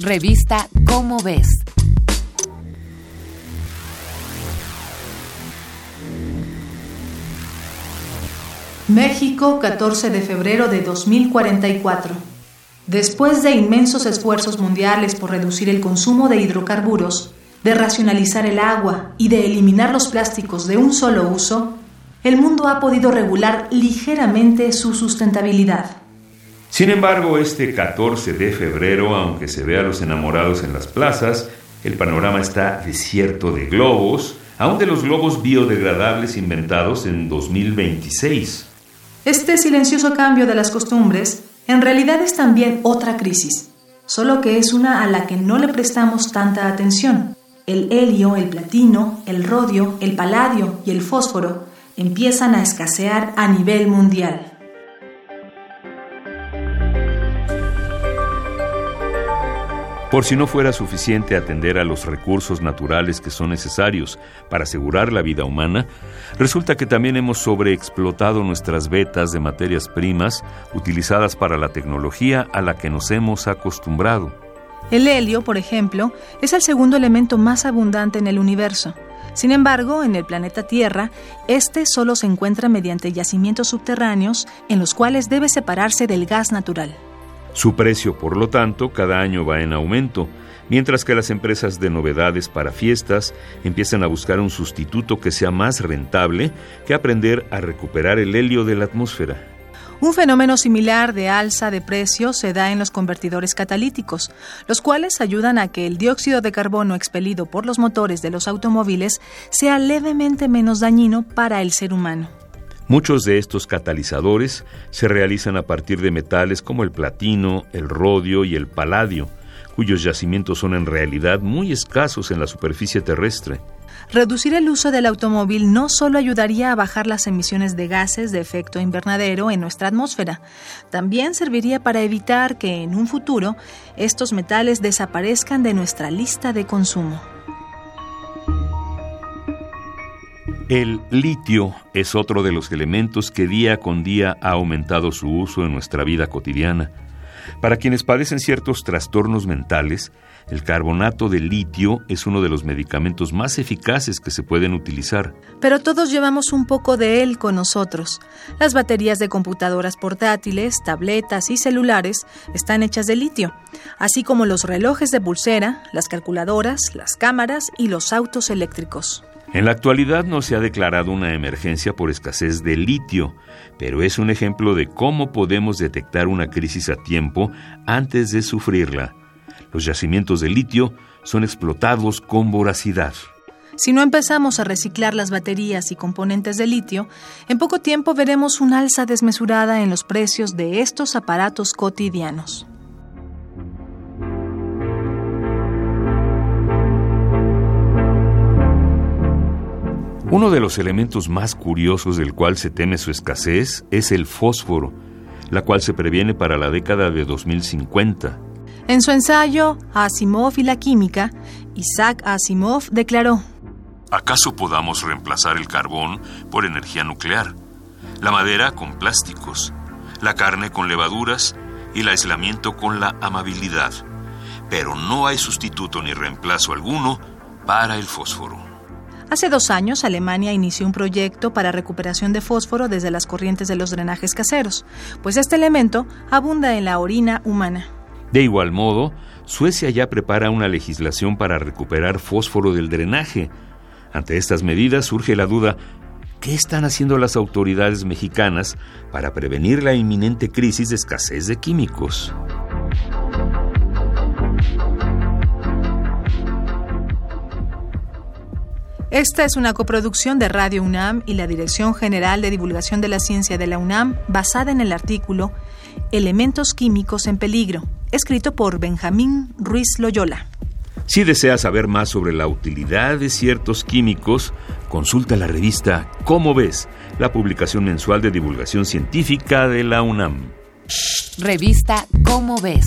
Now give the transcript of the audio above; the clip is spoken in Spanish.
Revista Cómo ves. México, 14 de febrero de 2044. Después de inmensos esfuerzos mundiales por reducir el consumo de hidrocarburos, de racionalizar el agua y de eliminar los plásticos de un solo uso, el mundo ha podido regular ligeramente su sustentabilidad. Sin embargo, este 14 de febrero, aunque se vea a los enamorados en las plazas, el panorama está desierto de globos, aun de los globos biodegradables inventados en 2026. Este silencioso cambio de las costumbres en realidad es también otra crisis, solo que es una a la que no le prestamos tanta atención. El helio, el platino, el rodio, el paladio y el fósforo empiezan a escasear a nivel mundial. Por si no fuera suficiente atender a los recursos naturales que son necesarios para asegurar la vida humana, resulta que también hemos sobreexplotado nuestras vetas de materias primas utilizadas para la tecnología a la que nos hemos acostumbrado. El helio, por ejemplo, es el segundo elemento más abundante en el universo. Sin embargo, en el planeta Tierra, este solo se encuentra mediante yacimientos subterráneos en los cuales debe separarse del gas natural. Su precio, por lo tanto, cada año va en aumento, mientras que las empresas de novedades para fiestas empiezan a buscar un sustituto que sea más rentable que aprender a recuperar el helio de la atmósfera. Un fenómeno similar de alza de precios se da en los convertidores catalíticos, los cuales ayudan a que el dióxido de carbono expelido por los motores de los automóviles sea levemente menos dañino para el ser humano. Muchos de estos catalizadores se realizan a partir de metales como el platino, el rodio y el paladio, cuyos yacimientos son en realidad muy escasos en la superficie terrestre. Reducir el uso del automóvil no solo ayudaría a bajar las emisiones de gases de efecto invernadero en nuestra atmósfera, también serviría para evitar que en un futuro estos metales desaparezcan de nuestra lista de consumo. El litio es otro de los elementos que día con día ha aumentado su uso en nuestra vida cotidiana. Para quienes padecen ciertos trastornos mentales, el carbonato de litio es uno de los medicamentos más eficaces que se pueden utilizar. Pero todos llevamos un poco de él con nosotros. Las baterías de computadoras portátiles, tabletas y celulares están hechas de litio, así como los relojes de pulsera, las calculadoras, las cámaras y los autos eléctricos. En la actualidad no se ha declarado una emergencia por escasez de litio, pero es un ejemplo de cómo podemos detectar una crisis a tiempo antes de sufrirla. Los yacimientos de litio son explotados con voracidad. Si no empezamos a reciclar las baterías y componentes de litio, en poco tiempo veremos un alza desmesurada en los precios de estos aparatos cotidianos. Uno de los elementos más curiosos del cual se teme su escasez es el fósforo, la cual se previene para la década de 2050. En su ensayo Asimov y la química, Isaac Asimov declaró, ¿Acaso podamos reemplazar el carbón por energía nuclear, la madera con plásticos, la carne con levaduras y el aislamiento con la amabilidad? Pero no hay sustituto ni reemplazo alguno para el fósforo. Hace dos años, Alemania inició un proyecto para recuperación de fósforo desde las corrientes de los drenajes caseros, pues este elemento abunda en la orina humana. De igual modo, Suecia ya prepara una legislación para recuperar fósforo del drenaje. Ante estas medidas surge la duda, ¿qué están haciendo las autoridades mexicanas para prevenir la inminente crisis de escasez de químicos? Esta es una coproducción de Radio UNAM y la Dirección General de Divulgación de la Ciencia de la UNAM basada en el artículo Elementos Químicos en Peligro, escrito por Benjamín Ruiz Loyola. Si deseas saber más sobre la utilidad de ciertos químicos, consulta la revista Cómo ves, la publicación mensual de divulgación científica de la UNAM. Revista Cómo ves